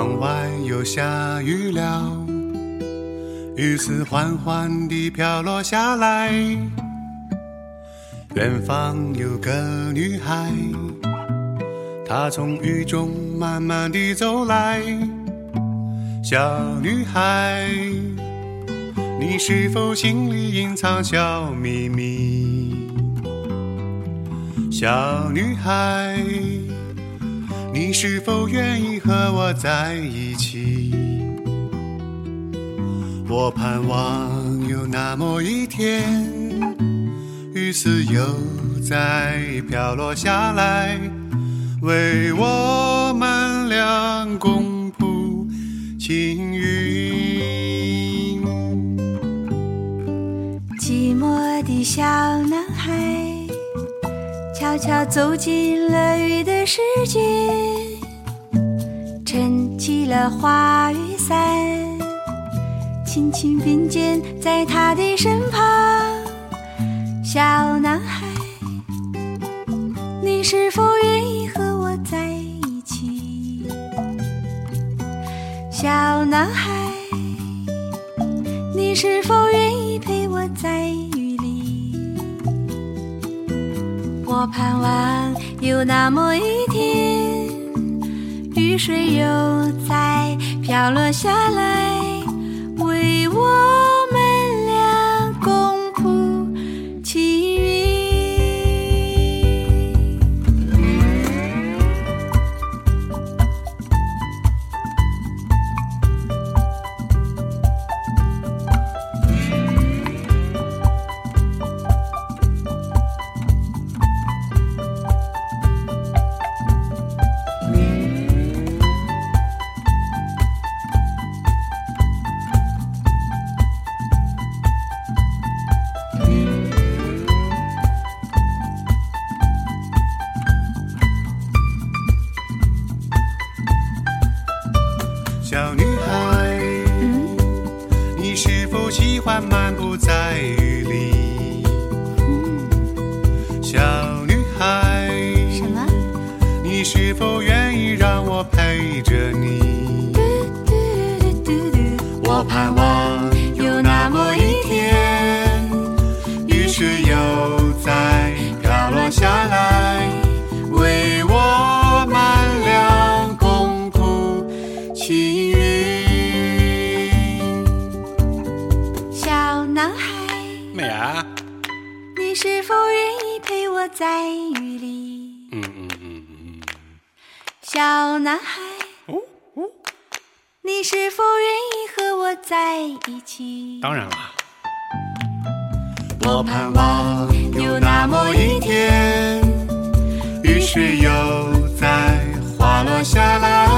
窗外又下雨了，雨丝缓缓地飘落下来。远方有个女孩，她从雨中慢慢地走来。小女孩，你是否心里隐藏小秘密？小女孩，你是否愿意和我在一起？我盼望有那么一天。雨丝又再飘落下来，为我们俩共谱青云。寂寞的小男孩，悄悄走进了雨的世界，撑起了花雨伞，轻轻并肩在他的身旁。小男孩，你是否愿意和我在一起？小男孩，你是否愿意陪我在雨里？我盼望有那么一天，雨水又再飘落下来，为我。小男孩，你是否愿意和我在一起？当然了。我盼望有那么一天，雨水又在滑落下来，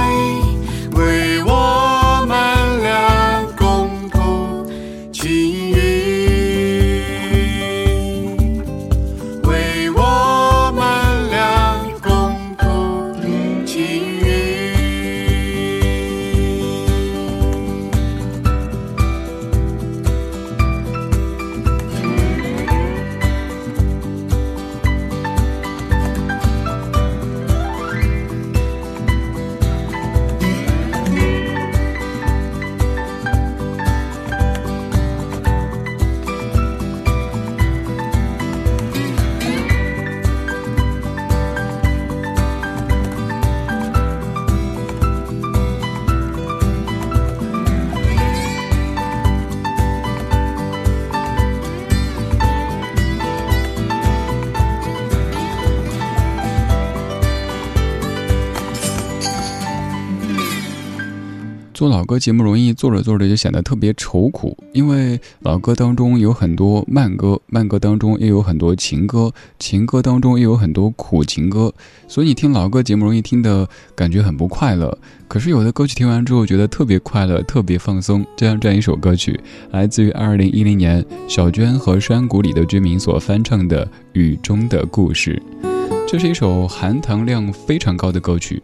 做老歌节目容易做着做着就显得特别愁苦，因为老歌当中有很多慢歌，慢歌当中又有很多情歌，情歌当中又有很多苦情歌，所以你听老歌节目容易听的感觉很不快乐。可是有的歌曲听完之后觉得特别快乐，特别放松。就像这样一首歌曲，来自于二零一零年小娟和山谷里的居民所翻唱的《雨中的故事》，这是一首含糖量非常高的歌曲。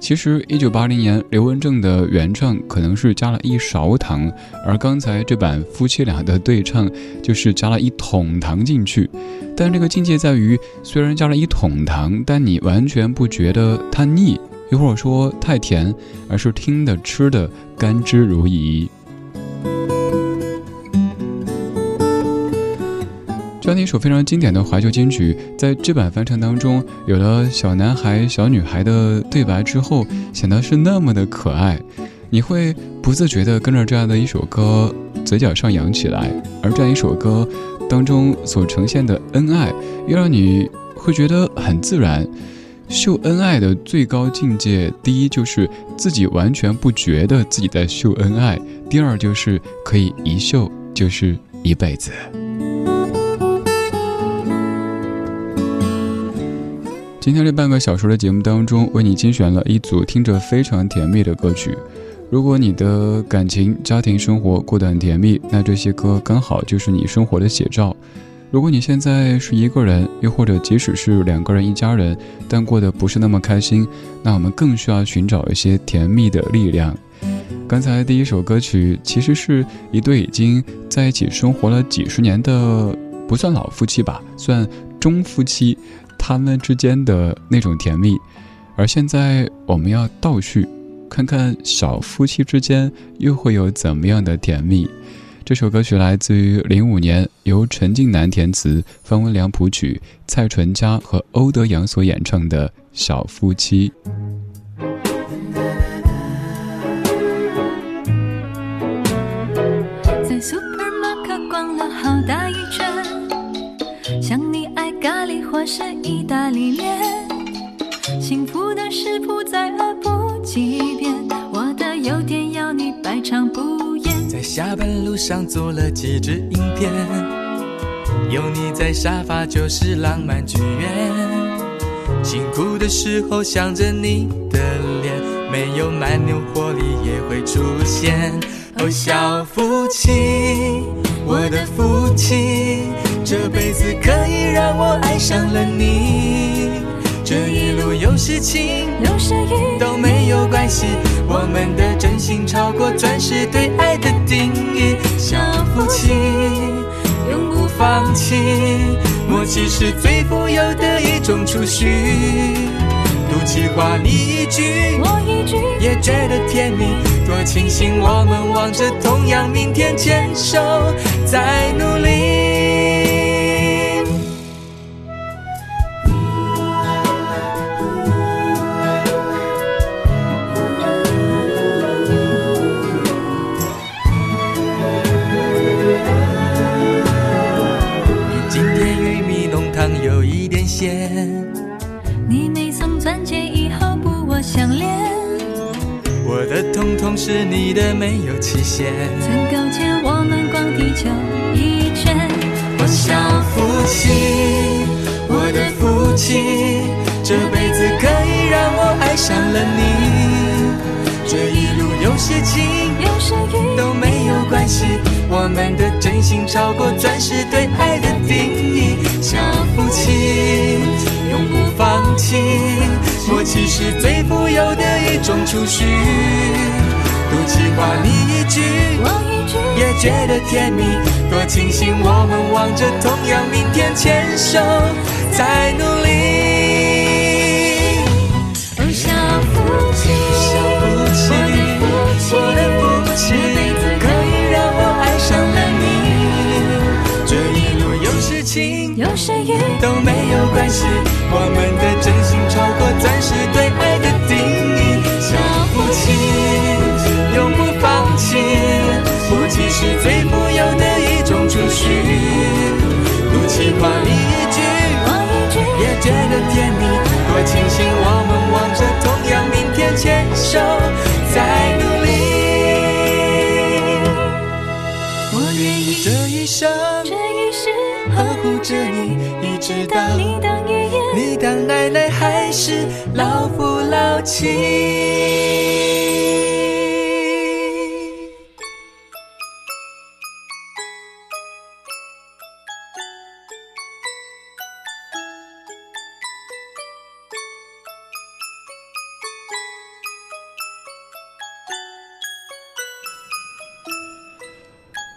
其实，一九八零年刘文正的原唱可能是加了一勺糖，而刚才这版夫妻俩的对唱就是加了一桶糖进去。但这个境界在于，虽然加了一桶糖，但你完全不觉得它腻，又或者说太甜，而是听的吃的甘之如饴。当你一首非常经典的怀旧金曲，在这版翻唱当中，有了小男孩、小女孩的对白之后，显得是那么的可爱，你会不自觉地跟着这样的一首歌，嘴角上扬起来。而这样一首歌当中所呈现的恩爱，又让你会觉得很自然。秀恩爱的最高境界，第一就是自己完全不觉得自己在秀恩爱；第二就是可以一秀就是一辈子。今天这半个小时的节目当中，为你精选了一组听着非常甜蜜的歌曲。如果你的感情、家庭生活过得很甜蜜，那这些歌刚好就是你生活的写照。如果你现在是一个人，又或者即使是两个人一家人，但过得不是那么开心，那我们更需要寻找一些甜蜜的力量。刚才第一首歌曲其实是一对已经在一起生活了几十年的，不算老夫妻吧，算中夫妻。他们之间的那种甜蜜，而现在我们要倒叙，看看小夫妻之间又会有怎么样的甜蜜。这首歌曲来自于零五年，由陈近南填词，方文良谱曲，蔡淳佳和欧德阳所演唱的《小夫妻》。在或是意大利面，幸福的食谱再饿不几遍，我的优点要你百尝不厌。在下班路上做了几支影片，有你在沙发就是浪漫剧院。辛苦的时候想着你的脸，没有蛮牛活力也会出现。哦，小夫妻，我的夫妻。这辈子可以让我爱上了你，这一路有事情有时雨都没有关系，我们的真心超过钻石对爱的定义。小夫妻永不放弃，默契是最富有的一种储蓄。赌气话你一句我一句，也觉得甜蜜，多庆幸我们望着同样明天，牵手在努力。是你的，没有期限。存够钱，我们逛地球一圈。我想夫妻，我的夫妻，这辈子可以让我爱上了你。这一路有些晴，有些雨都没有关系。我们的真心超过钻石对爱的定义。小夫妻永不放弃，默契是最富有的一种储蓄。赌气话你一句，我一句，也觉得甜蜜。多庆幸我们望着同样明天，牵手在努力。不想放弃，不能放弃。可以让我爱上了你，这一路有事情，有谁与都没有关系，我们的真心超过钻石对爱的定义。还是老夫老妻。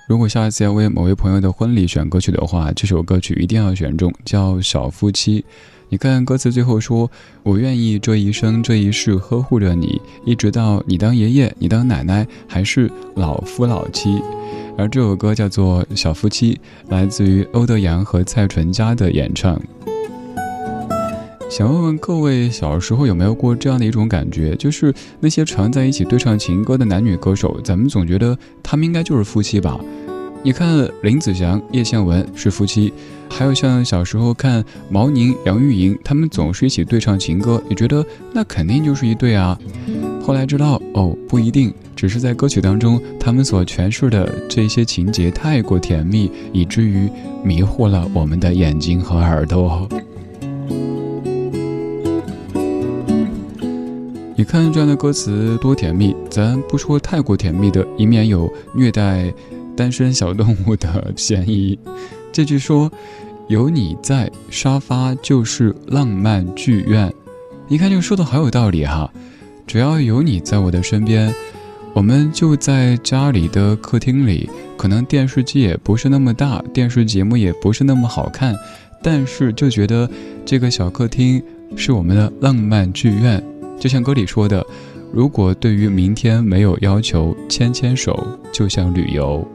如果下一次要为某位朋友的婚礼选歌曲的话，这首歌曲一定要选中，叫《小夫妻》。你看歌词最后说：“我愿意这一生这一世呵护着你，一直到你当爷爷，你当奶奶，还是老夫老妻。”而这首歌叫做《小夫妻》，来自于欧德阳和蔡淳佳的演唱。想问问各位，小时候有没有过这样的一种感觉，就是那些常在一起对唱情歌的男女歌手，咱们总觉得他们应该就是夫妻吧？你看林子祥、叶倩文是夫妻。还有像小时候看毛宁、杨钰莹，他们总是一起对唱情歌，也觉得那肯定就是一对啊。后来知道哦，不一定，只是在歌曲当中，他们所诠释的这些情节太过甜蜜，以至于迷惑了我们的眼睛和耳朵。你看这样的歌词多甜蜜，咱不说太过甜蜜的，以免有虐待单身小动物的嫌疑。这句说。有你在，沙发就是浪漫剧院。一看就说的好有道理哈。只要有你在我的身边，我们就在家里的客厅里。可能电视机也不是那么大，电视节目也不是那么好看，但是就觉得这个小客厅是我们的浪漫剧院。就像歌里说的，如果对于明天没有要求，牵牵手就像旅游。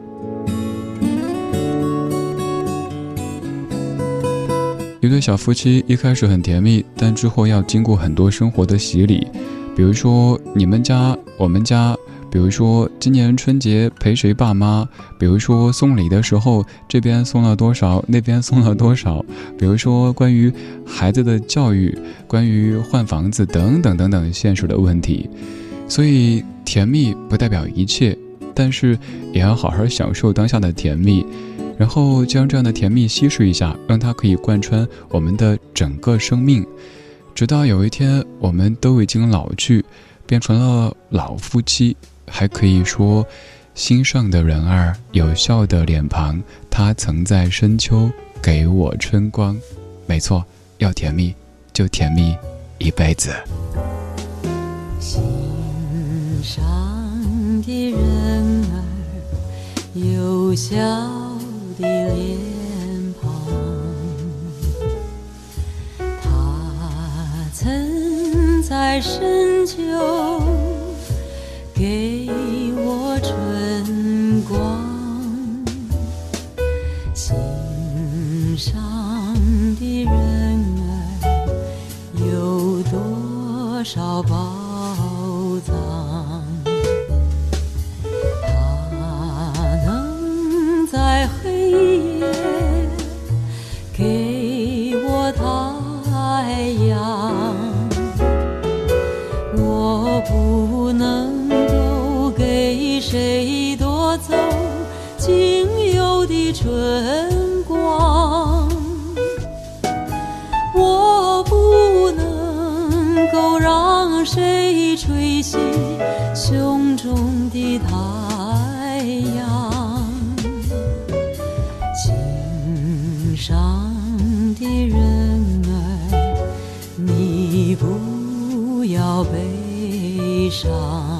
一对小夫妻一开始很甜蜜，但之后要经过很多生活的洗礼，比如说你们家、我们家，比如说今年春节陪谁爸妈，比如说送礼的时候这边送了多少，那边送了多少，比如说关于孩子的教育，关于换房子等等等等现实的问题。所以甜蜜不代表一切，但是也要好好享受当下的甜蜜。然后将这样的甜蜜稀释一下，让它可以贯穿我们的整个生命，直到有一天我们都已经老去，变成了老夫妻，还可以说，心上的人儿有笑的脸庞，他曾在深秋给我春光。没错，要甜蜜就甜蜜一辈子。心上的人儿有笑。的脸庞，他曾在深秋给我春光，心上的人儿有多少宝中的太阳。心上的人儿，你不要悲伤。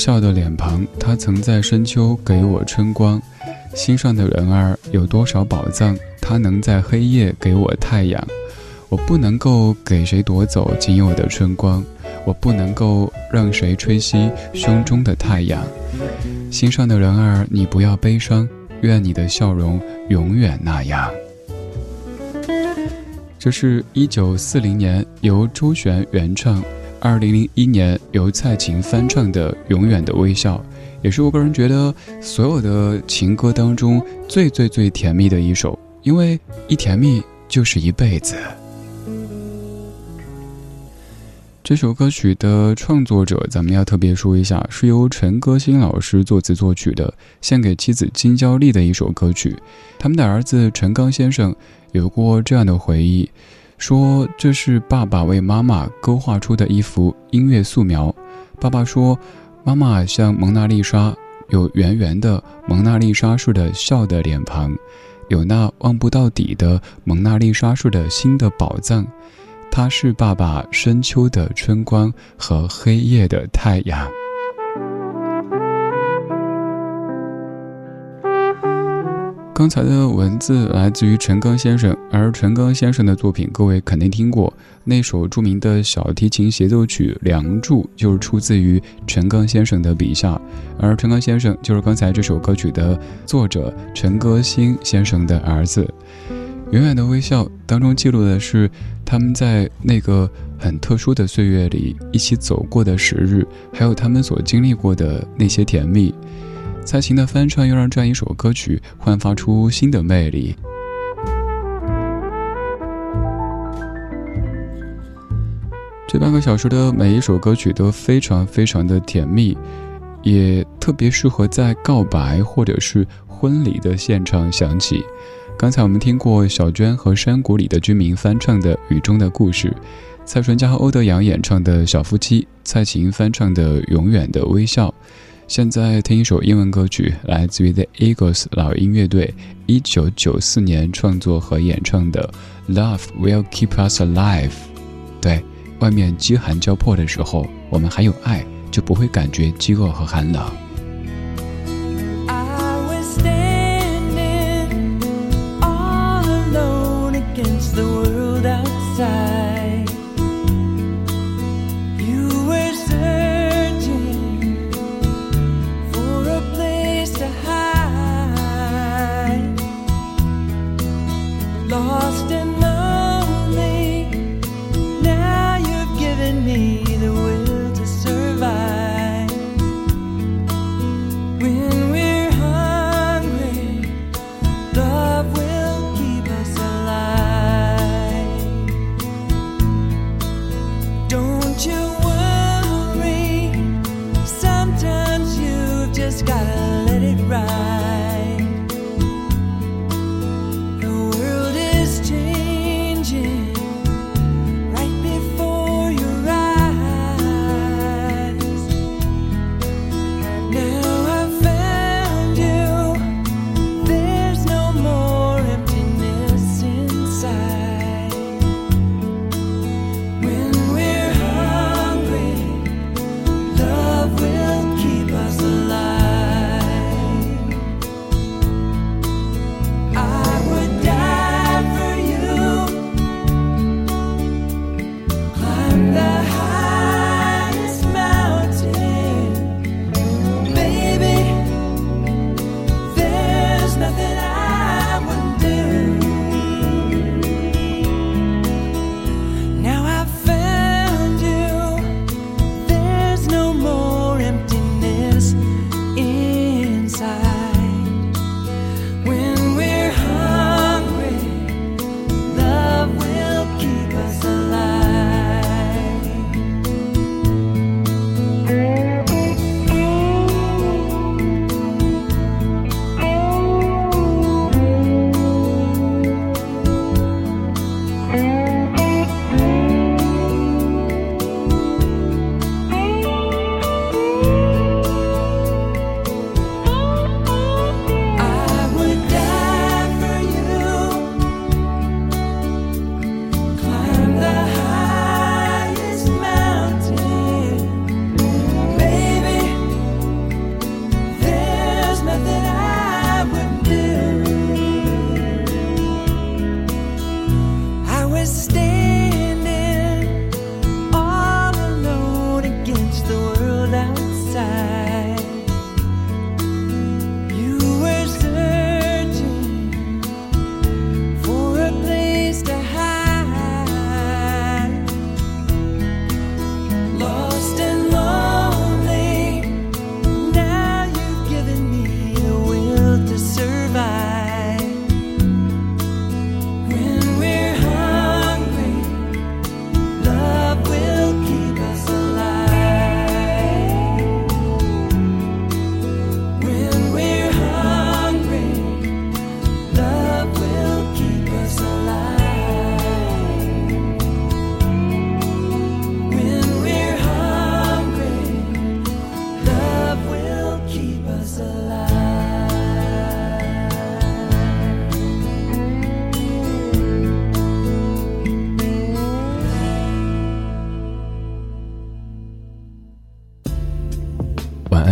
笑的脸庞，他曾在深秋给我春光。心上的人儿有多少宝藏？他能在黑夜给我太阳。我不能够给谁夺走仅有的春光，我不能够让谁吹熄胸中的太阳。心上的人儿，你不要悲伤，愿你的笑容永远那样。这是一九四零年由周璇原唱，二零零一年由蔡琴翻唱的《永远的微笑》。也是我个人觉得所有的情歌当中最最最甜蜜的一首，因为一甜蜜就是一辈子。这首歌曲的创作者，咱们要特别说一下，是由陈歌辛老师作词作曲的，献给妻子金娇丽的一首歌曲。他们的儿子陈刚先生有过这样的回忆，说这是爸爸为妈妈勾画出的一幅音乐素描。爸爸说。妈妈像蒙娜丽莎，有圆圆的蒙娜丽莎式的笑的脸庞，有那望不到底的蒙娜丽莎式的心的宝藏。她是爸爸深秋的春光和黑夜的太阳。刚才的文字来自于陈刚先生，而陈刚先生的作品，各位肯定听过，那首著名的小提琴协奏曲《梁祝》就是出自于陈刚先生的笔下，而陈刚先生就是刚才这首歌曲的作者陈歌辛先生的儿子。远远的微笑当中记录的是他们在那个很特殊的岁月里一起走过的时日，还有他们所经历过的那些甜蜜。蔡琴的翻唱又让这样一首歌曲焕发出新的魅力。这半个小时的每一首歌曲都非常非常的甜蜜，也特别适合在告白或者是婚礼的现场响起。刚才我们听过小娟和山谷里的居民翻唱的《雨中的故事》，蔡淳佳和欧德阳演唱的小夫妻，蔡琴翻唱的《永远的微笑》。现在听一首英文歌曲，来自于 The Eagles 老鹰乐队，一九九四年创作和演唱的《Love Will Keep Us Alive》。对，外面饥寒交迫的时候，我们还有爱，就不会感觉饥饿和寒冷。